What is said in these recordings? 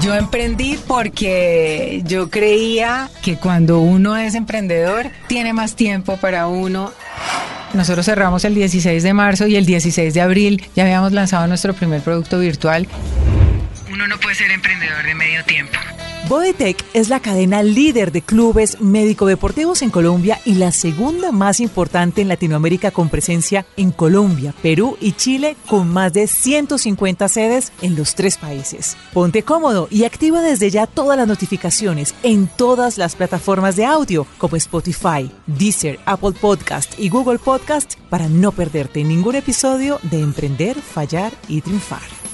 Yo emprendí porque yo creía que cuando uno es emprendedor tiene más tiempo para uno. Nosotros cerramos el 16 de marzo y el 16 de abril ya habíamos lanzado nuestro primer producto virtual. Uno no puede ser emprendedor de medio tiempo. Bodytech es la cadena líder de clubes médico-deportivos en Colombia y la segunda más importante en Latinoamérica con presencia en Colombia, Perú y Chile con más de 150 sedes en los tres países. Ponte cómodo y activa desde ya todas las notificaciones en todas las plataformas de audio como Spotify, Deezer, Apple Podcast y Google Podcast para no perderte ningún episodio de Emprender, Fallar y Triunfar.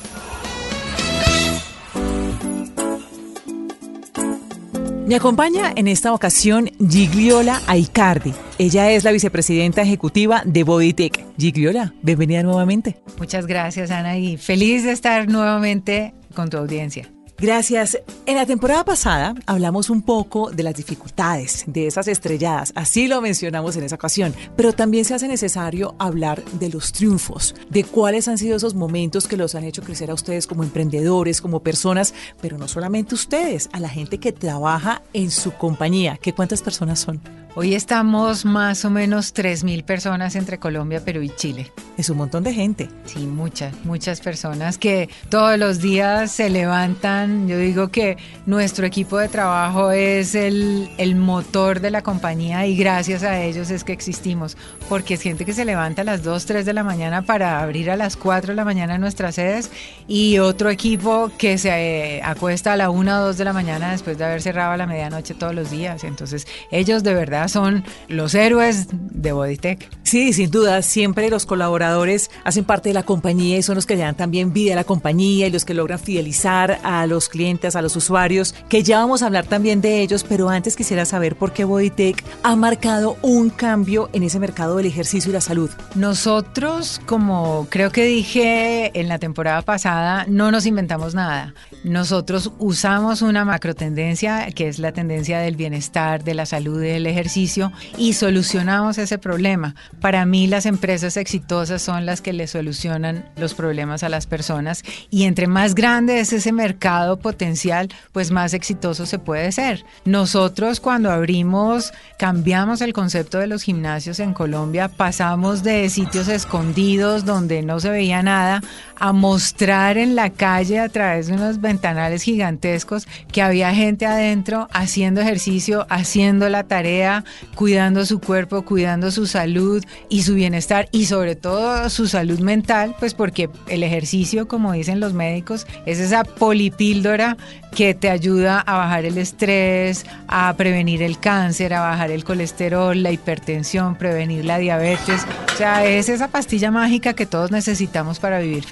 Me acompaña en esta ocasión Gigliola Aicardi. Ella es la vicepresidenta ejecutiva de Bodytech. Gigliola, bienvenida nuevamente. Muchas gracias, Ana, y feliz de estar nuevamente con tu audiencia. Gracias. En la temporada pasada hablamos un poco de las dificultades, de esas estrelladas, así lo mencionamos en esa ocasión, pero también se hace necesario hablar de los triunfos, de cuáles han sido esos momentos que los han hecho crecer a ustedes como emprendedores, como personas, pero no solamente ustedes, a la gente que trabaja en su compañía, ¿Qué cuántas personas son. Hoy estamos más o menos 3.000 personas entre Colombia, Perú y Chile. Es un montón de gente. Sí, muchas, muchas personas que todos los días se levantan. Yo digo que nuestro equipo de trabajo es el, el motor de la compañía y gracias a ellos es que existimos, porque es gente que se levanta a las 2, 3 de la mañana para abrir a las 4 de la mañana nuestras sedes y otro equipo que se eh, acuesta a la 1 o 2 de la mañana después de haber cerrado a la medianoche todos los días. Entonces, ellos de verdad son los héroes de Bodytech. Sí, sin duda, siempre los colaboradores hacen parte de la compañía y son los que le dan también vida a la compañía y los que logran fidelizar a los clientes, a los usuarios, que ya vamos a hablar también de ellos, pero antes quisiera saber por qué Bodytech ha marcado un cambio en ese mercado del ejercicio y la salud. Nosotros, como creo que dije en la temporada pasada, no nos inventamos nada. Nosotros usamos una macro tendencia que es la tendencia del bienestar, de la salud, del ejercicio y solucionamos ese problema. Para mí las empresas exitosas son las que le solucionan los problemas a las personas y entre más grande es ese mercado potencial, pues más exitoso se puede ser. Nosotros cuando abrimos cambiamos el concepto de los gimnasios en Colombia, pasamos de sitios escondidos donde no se veía nada a mostrar en la calle a través de unos ventanales gigantescos que había gente adentro haciendo ejercicio, haciendo la tarea, cuidando su cuerpo, cuidando su salud y su bienestar y sobre todo su salud mental, pues porque el ejercicio, como dicen los médicos, es esa polipíldora que te ayuda a bajar el estrés, a prevenir el cáncer, a bajar el colesterol, la hipertensión, prevenir la diabetes. O sea, es esa pastilla mágica que todos necesitamos para vivir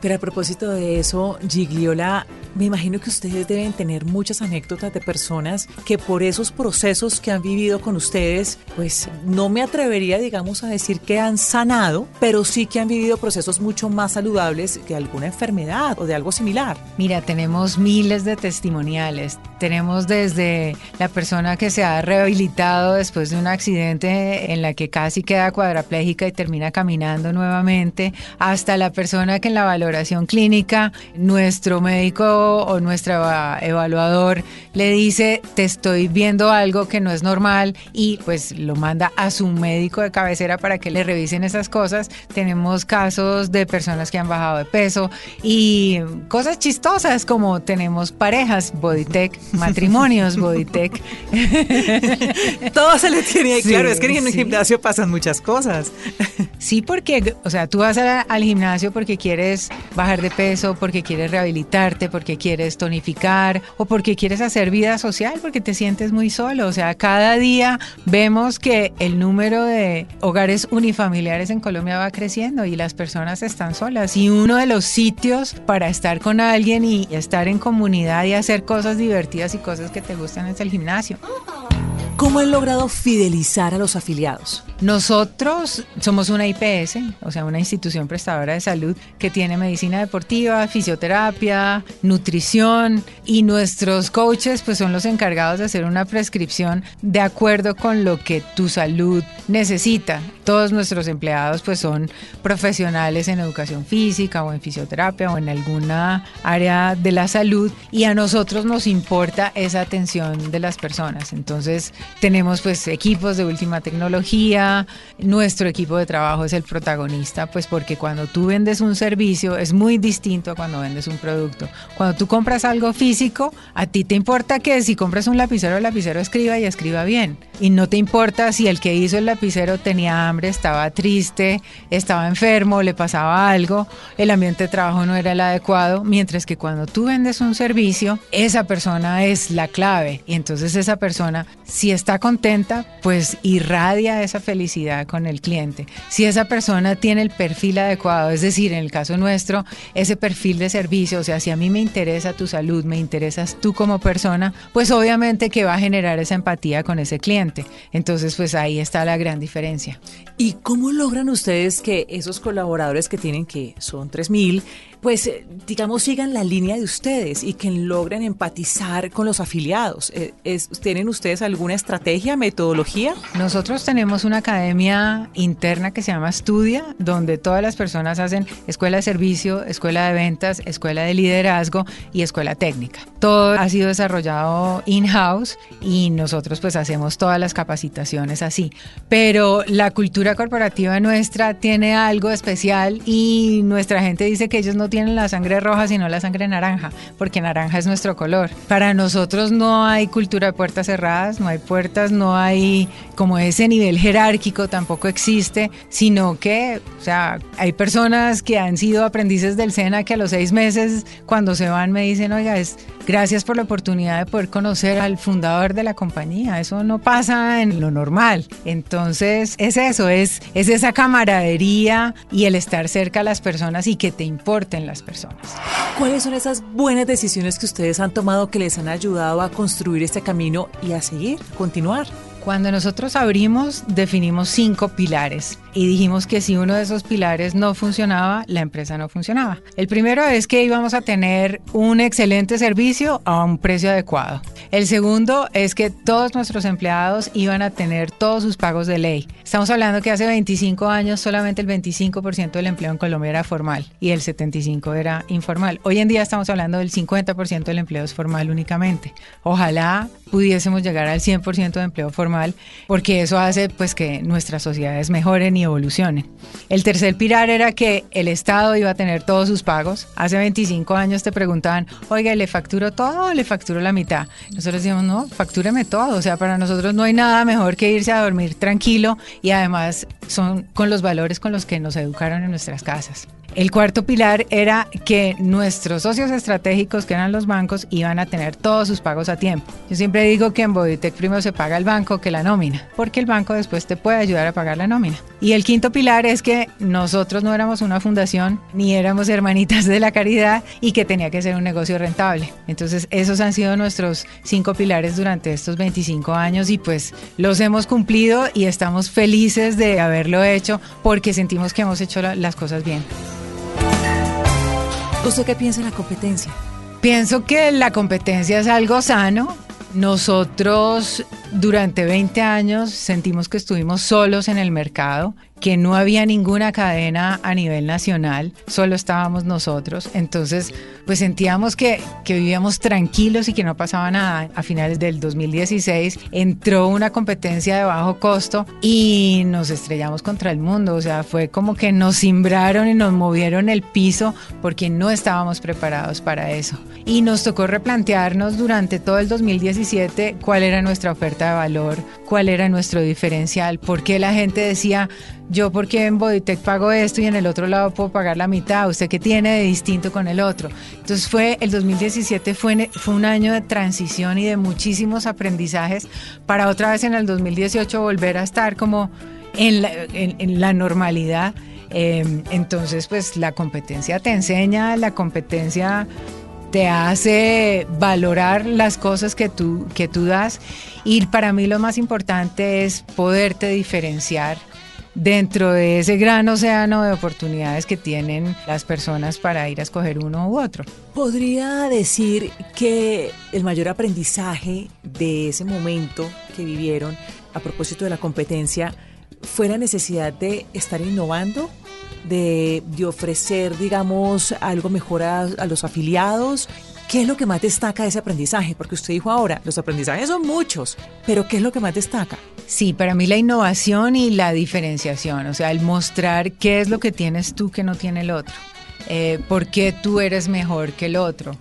Pero a propósito de eso, Gigliola, me imagino que ustedes deben tener muchas anécdotas de personas que por esos procesos que han vivido con ustedes, pues no me atrevería, digamos, a decir que han sanado, pero sí que han vivido procesos mucho más saludables que alguna enfermedad o de algo similar. Mira, tenemos miles de testimoniales. Tenemos desde la persona que se ha rehabilitado después de un accidente en la que casi queda cuadraplégica y termina caminando nuevamente, hasta la persona que en la valoración clínica nuestro médico o nuestro evaluador le dice, te estoy viendo algo que no es normal y pues lo manda a su médico de cabecera para que le revisen esas cosas. Tenemos casos de personas que han bajado de peso y cosas chistosas como tenemos parejas, Bodytech, matrimonios, Bodytech. Todo se le tiene ahí, claro, es que en un gimnasio pasan muchas cosas. Sí, porque, o sea, tú vas al gimnasio porque quieres bajar de peso, porque quieres rehabilitarte, porque quieres tonificar o porque quieres hacer vida social, porque te sientes muy solo. O sea, cada día vemos que el número de hogares unifamiliares en Colombia va creciendo y las personas están solas. Y uno de los sitios para estar con alguien y estar en comunidad y hacer cosas divertidas y cosas que te gustan es el gimnasio. ¿Cómo han logrado fidelizar a los afiliados? Nosotros somos una IPS, o sea, una institución prestadora de salud que tiene medicina deportiva, fisioterapia, nutrición y nuestros coaches pues son los encargados de hacer una prescripción de acuerdo con lo que tu salud necesita. Todos nuestros empleados pues son profesionales en educación física o en fisioterapia o en alguna área de la salud y a nosotros nos importa esa atención de las personas. Entonces tenemos pues equipos de última tecnología, nuestro equipo de trabajo es el protagonista pues porque cuando tú vendes un servicio es muy distinto a cuando vendes un producto. Cuando tú compras algo físico, a ti te importa que si compras un lapicero, el lapicero escriba y escriba bien. Y no te importa si el que hizo el lapicero tenía hambre, estaba triste, estaba enfermo, le pasaba algo, el ambiente de trabajo no era el adecuado, mientras que cuando tú vendes un servicio, esa persona es la clave. Y entonces esa persona, si está contenta, pues irradia esa felicidad con el cliente. Si esa persona tiene el perfil adecuado, es decir, en el caso nuestro, ese perfil de servicio, o sea, si a mí me interesa tu salud, me interesas tú como persona, pues obviamente que va a generar esa empatía con ese cliente. Entonces, pues ahí está la gran diferencia. ¿Y cómo logran ustedes que esos colaboradores que tienen, que son 3.000, pues eh, digamos sigan la línea de ustedes y que logren empatizar con los afiliados? Eh, ¿Tienen ustedes alguna estrategia, metodología? Nosotros tenemos una academia interna que se llama Estudia, donde todas las personas hacen escuela de servicio, escuela de ventas, escuela de liderazgo y escuela técnica. Todo ha sido desarrollado in-house y nosotros pues hacemos todas las capacitaciones así. Pero la cultura corporativa nuestra tiene algo especial y nuestra gente dice que ellos no tienen la sangre roja, sino la sangre naranja, porque naranja es nuestro color. Para nosotros no hay cultura de puertas cerradas, no hay puertas, no hay como ese nivel jerárquico tampoco existe, sino que, o sea, hay personas que han sido aprendices del SENA que a los seis meses, cuando se van, me dicen, oiga, es gracias por la oportunidad de poder conocer al fundador de la compañía. Eso no pasa en lo normal. Entonces, es eso, es, es esa camaradería y el estar cerca a las personas y que te importen las personas. ¿Cuáles son esas buenas decisiones que ustedes han tomado que les han ayudado a construir este camino y a seguir, continuar? Cuando nosotros abrimos, definimos cinco pilares y dijimos que si uno de esos pilares no funcionaba, la empresa no funcionaba. El primero es que íbamos a tener un excelente servicio a un precio adecuado. El segundo es que todos nuestros empleados iban a tener todos sus pagos de ley. Estamos hablando que hace 25 años solamente el 25% del empleo en Colombia era formal y el 75% era informal. Hoy en día estamos hablando del 50% del empleo es formal únicamente. Ojalá pudiésemos llegar al 100% de empleo formal, porque eso hace pues que nuestras sociedades mejoren y evolucionen. El tercer pilar era que el Estado iba a tener todos sus pagos. Hace 25 años te preguntaban, oiga, ¿le facturo todo o le facturo la mitad? Nosotros decíamos, no, factúreme todo. O sea, para nosotros no hay nada mejor que irse a dormir tranquilo y además son con los valores con los que nos educaron en nuestras casas. El cuarto pilar era que nuestros socios estratégicos, que eran los bancos, iban a tener todos sus pagos a tiempo. Yo siempre digo que en Boditec primero se paga el banco que la nómina, porque el banco después te puede ayudar a pagar la nómina. Y el quinto pilar es que nosotros no éramos una fundación ni éramos hermanitas de la caridad y que tenía que ser un negocio rentable. Entonces esos han sido nuestros cinco pilares durante estos 25 años y pues los hemos cumplido y estamos felices de haberlo hecho porque sentimos que hemos hecho las cosas bien. ¿Usted qué piensa en la competencia? Pienso que la competencia es algo sano. Nosotros durante 20 años sentimos que estuvimos solos en el mercado que no había ninguna cadena a nivel nacional, solo estábamos nosotros. Entonces, pues sentíamos que, que vivíamos tranquilos y que no pasaba nada. A finales del 2016 entró una competencia de bajo costo y nos estrellamos contra el mundo. O sea, fue como que nos simbraron y nos movieron el piso porque no estábamos preparados para eso. Y nos tocó replantearnos durante todo el 2017 cuál era nuestra oferta de valor, cuál era nuestro diferencial, por qué la gente decía, yo porque en Bodytech pago esto y en el otro lado puedo pagar la mitad, usted qué tiene de distinto con el otro. Entonces fue el 2017 fue, fue un año de transición y de muchísimos aprendizajes para otra vez en el 2018 volver a estar como en la, en, la normalidad. Em, entonces pues la competencia te enseña, la competencia te hace valorar las cosas que tú, que tú das y para mí lo más importante es poderte diferenciar dentro de ese gran océano de oportunidades que tienen las personas para ir a escoger uno u otro. ¿Podría decir que el mayor aprendizaje de ese momento que vivieron a propósito de la competencia fue la necesidad de estar innovando? De, ofrecer, digamos, algo mejor a los afiliados ¿Qué es lo que más destaca de ese aprendizaje? Porque usted dijo ahora, los aprendizajes son muchos, pero ¿qué es lo que más destaca? Sí, para mí la innovación y la diferenciación, o sea, el mostrar qué es lo que tienes tú que no tiene el otro, eh, por qué tú eres mejor que el otro.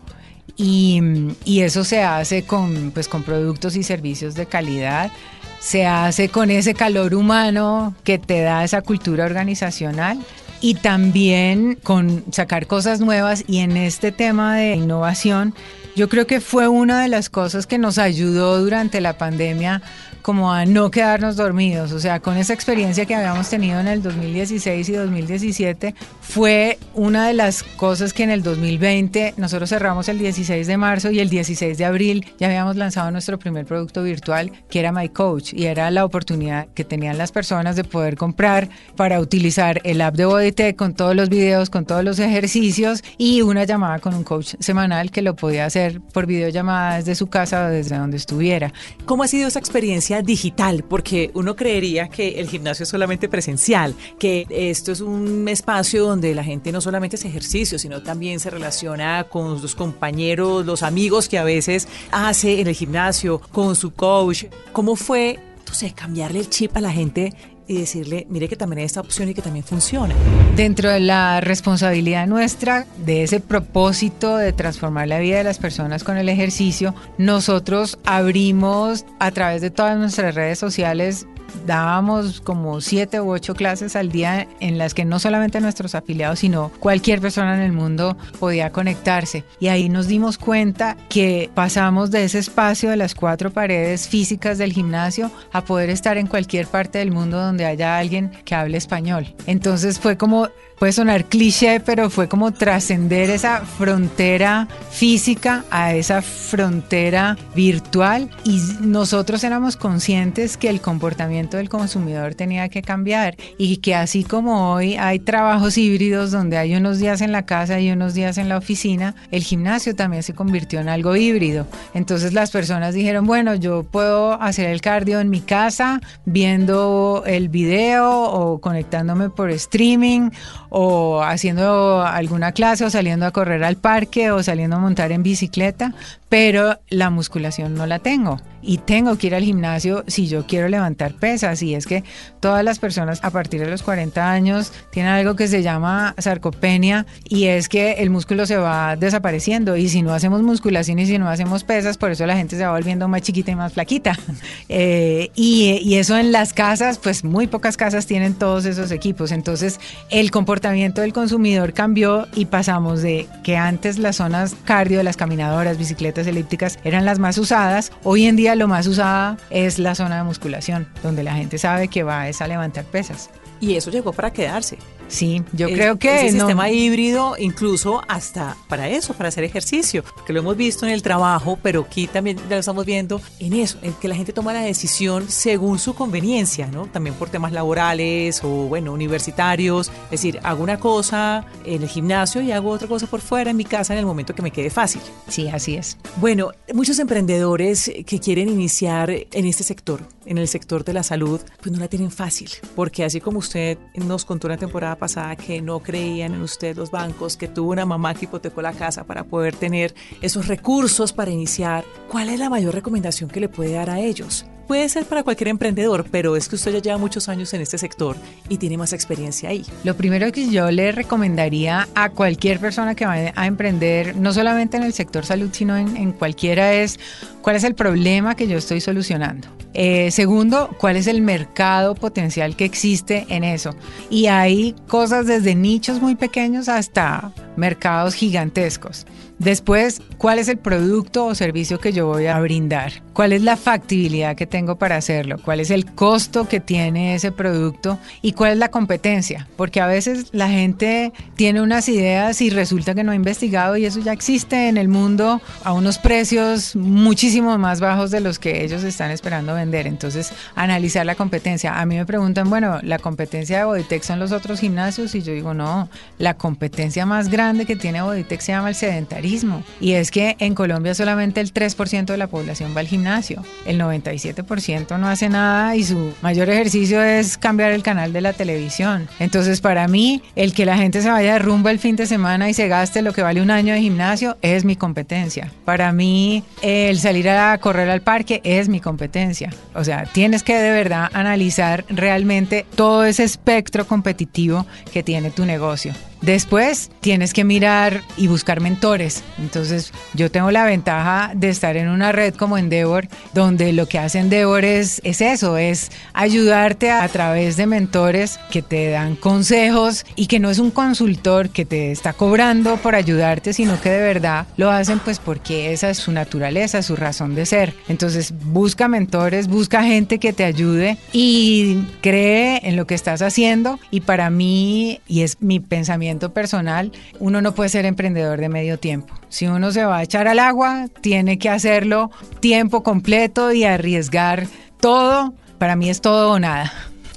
Y, y, eso se hace con, pues, con productos y servicios de calidad, se hace con ese calor humano que te da esa cultura organizacional y también con sacar cosas nuevas y en este tema de innovación, yo creo que fue una de las cosas que nos ayudó durante la pandemia como a no quedarnos dormidos. O sea, con esa experiencia que habíamos tenido en el 2016 y 2017, fue una de las cosas que en el 2020 nosotros cerramos el 16 de marzo y el 16 de abril ya habíamos lanzado nuestro primer producto virtual que era My Coach y era la oportunidad que tenían las personas de poder comprar para utilizar el app de BodyTech con todos los videos, con todos los ejercicios y una llamada con un coach semanal que lo podía hacer por videollamada desde su casa o desde donde estuviera. ¿Cómo ha sido esa experiencia? Digital, porque uno creería que el gimnasio es solamente presencial, que esto es un espacio donde la gente no solamente hace ejercicio, sino también se relaciona con sus compañeros, los amigos que a veces hace en el gimnasio, con su coach. ¿Cómo fue, entonces, cambiarle el chip a la gente y decirle, mire que también hay esta opción y que también funciona. Dentro de la responsabilidad nuestra, de ese propósito de transformar la vida de las personas con el ejercicio, nosotros abrimos a través de todas nuestras redes sociales dábamos como siete u ocho clases al día en las que no solamente nuestros afiliados, sino cualquier persona en el mundo podía conectarse. Y ahí nos dimos cuenta que pasamos de ese espacio de las cuatro paredes físicas del gimnasio a poder estar en cualquier parte del mundo donde haya alguien que hable español. Entonces fue como puede sonar cliché, pero fue como trascender esa frontera física a esa frontera virtual y nosotros éramos conscientes que el comportamiento del consumidor tenía que cambiar y que así como hoy hay trabajos híbridos donde hay unos días en la casa y unos días en la oficina, el gimnasio también se convirtió en algo híbrido. Entonces las personas dijeron, bueno, yo puedo hacer el cardio en mi casa viendo el video o conectándome por streaming o haciendo alguna clase o saliendo a correr al parque o saliendo a montar en bicicleta, pero la musculación no la tengo y tengo que ir al gimnasio si yo quiero levantar pesas. Y es que todas las personas a partir de los 40 años tienen algo que se llama sarcopenia y es que el músculo se va desapareciendo. Y si no hacemos musculación y si no hacemos pesas, por eso la gente se va volviendo más chiquita y más flaquita. Eh, y, y eso en las casas, pues muy pocas casas tienen todos esos equipos, entonces el comportamiento del consumidor cambió y pasamos de que antes las zonas cardio, las caminadoras, bicicletas elípticas eran las más usadas, hoy en día lo más usada es la zona de musculación, donde la gente sabe que va a levantar pesas. Y eso llegó para quedarse. Sí, yo creo que ese sistema híbrido, incluso hasta para eso, para hacer ejercicio, que lo hemos visto en el trabajo, pero aquí también ya lo estamos viendo en eso, en que la gente toma la decisión según su conveniencia, ¿no? También por temas laborales o, bueno, universitarios. Es decir, hago una cosa en el gimnasio y hago otra cosa por fuera en mi casa en el momento que me quede fácil. Sí, así es. Bueno, muchos emprendedores que quieren iniciar en este sector, en el sector de la salud, pues no la tienen fácil, porque así como usted nos contó una temporada pasada que no creían en usted los bancos, que tuvo una mamá que hipotecó la casa para poder tener esos recursos para iniciar, ¿cuál es la mayor recomendación que le puede dar a ellos? Puede ser para cualquier emprendedor, pero es que usted ya lleva muchos años en este sector y tiene más experiencia ahí. Lo primero que yo le recomendaría a cualquier persona que vaya a emprender, no solamente en el sector salud, sino en, cualquiera, es cuál es el problema que yo estoy solucionando. Eh, segundo, cuál es el mercado potencial que existe en eso. Y hay cosas desde nichos muy pequeños hasta mercados gigantescos. Después, ¿cuál es el producto o servicio que yo voy a brindar? ¿Cuál es la factibilidad que tengo para hacerlo? ¿Cuál es el costo que tiene ese producto? ¿Y cuál es la competencia? Porque a veces la gente tiene unas ideas y resulta que no ha investigado y eso ya existe en el mundo a unos precios muchísimo más bajos de los que ellos están esperando vender. Entonces, analizar la competencia. A mí me preguntan, bueno, ¿la competencia de Boditec son los otros gimnasios? Y yo digo, no, la competencia más grande que tiene Boditec se llama el sedentarismo. Y es que en Colombia solamente el 3% de la población va al gimnasio. El 97% no hace nada y su mayor ejercicio es cambiar el canal de la televisión. Entonces, para mí, el que la gente se vaya de rumbo el fin de semana y se gaste lo que vale un año de gimnasio es mi competencia. Para mí, el salir a correr al parque es mi competencia. O sea, tienes que de verdad analizar realmente todo ese espectro competitivo que tiene tu negocio. Después tienes que mirar y buscar mentores. Entonces yo tengo la ventaja de estar en una red como Endeavor, donde lo que hace Endeavor es, es eso, es ayudarte a, a través de mentores que te dan consejos y que no es un consultor que te está cobrando por ayudarte, sino que de verdad lo hacen pues porque esa es su naturaleza, su razón de ser. Entonces busca mentores, busca gente que te ayude y cree en lo que estás haciendo y para mí, y es mi pensamiento, personal, uno no puede ser emprendedor de medio tiempo. Si uno se va a echar al agua, tiene que hacerlo tiempo completo y arriesgar todo. Para mí es todo o nada.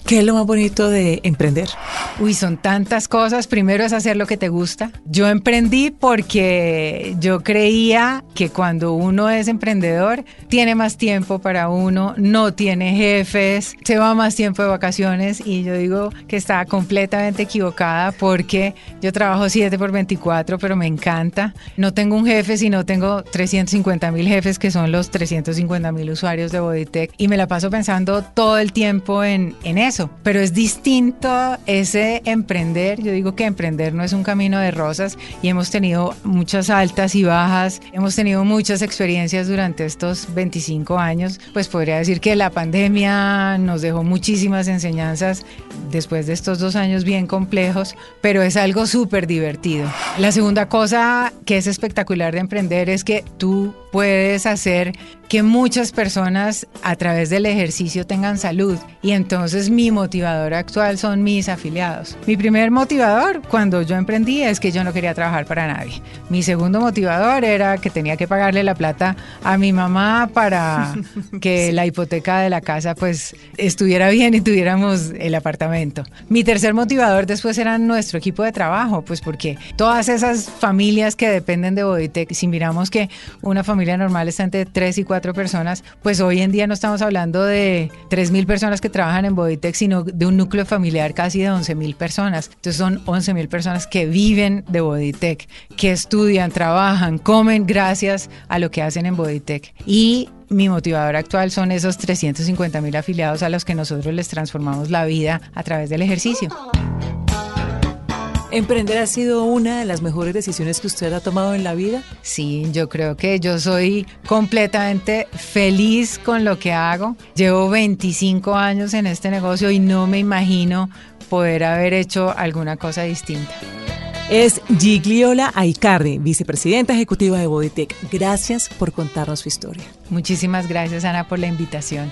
¿Qué es lo más bonito de emprender? Uy, son tantas cosas. Primero es hacer lo que te gusta. Yo emprendí porque yo creía que cuando uno es emprendedor, tiene más tiempo para uno, no tiene jefes, se va más tiempo de vacaciones y yo digo que estaba completamente equivocada porque yo trabajo 7 por 24, pero me encanta. No tengo un jefe, sino tengo 350 mil jefes que son los 350 mil usuarios de Bodytech y me la paso pensando todo el tiempo en, en eso pero es distinto ese emprender. Yo digo que emprender no es un camino de rosas y hemos tenido muchas altas y bajas, hemos tenido muchas experiencias durante estos 25 años. Pues podría decir que la pandemia nos dejó muchísimas enseñanzas después de estos dos años bien complejos, pero es algo súper divertido. La segunda cosa que es espectacular de emprender es que tú puedes hacer que muchas personas a través del ejercicio tengan salud. Y entonces mi motivador actual son mis afiliados. Mi primer motivador cuando yo emprendí es que yo no quería trabajar para nadie. Mi segundo motivador era que tenía que pagarle la plata a mi mamá para que la hipoteca de la casa pues estuviera bien y tuviéramos el apartamento. Mi tercer motivador después era nuestro equipo de trabajo, pues porque todas esas familias que dependen de Bodytech, si miramos que una familia normal está entre 3 y 4 personas, pues hoy en día no estamos hablando de 3.000 personas que trabajan en Bodytech, sino de un núcleo familiar casi de 11.000 personas. Entonces son 11.000 personas que viven de Bodytech, que estudian, trabajan, comen gracias a lo que hacen en Bodytech. Y mi motivador actual son esos 350 mil afiliados a los que nosotros les transformamos la vida a través del ejercicio. ¿Emprender ha sido una de las mejores decisiones que usted ha tomado en la vida? Sí, yo creo que yo soy completamente feliz con lo que hago. Llevo 25 años en este negocio y no me imagino poder haber hecho alguna cosa distinta. Es Gigliola Aicardi, vicepresidenta ejecutiva de Bodytech. Gracias por contarnos su historia. Muchísimas gracias, Ana, por la invitación.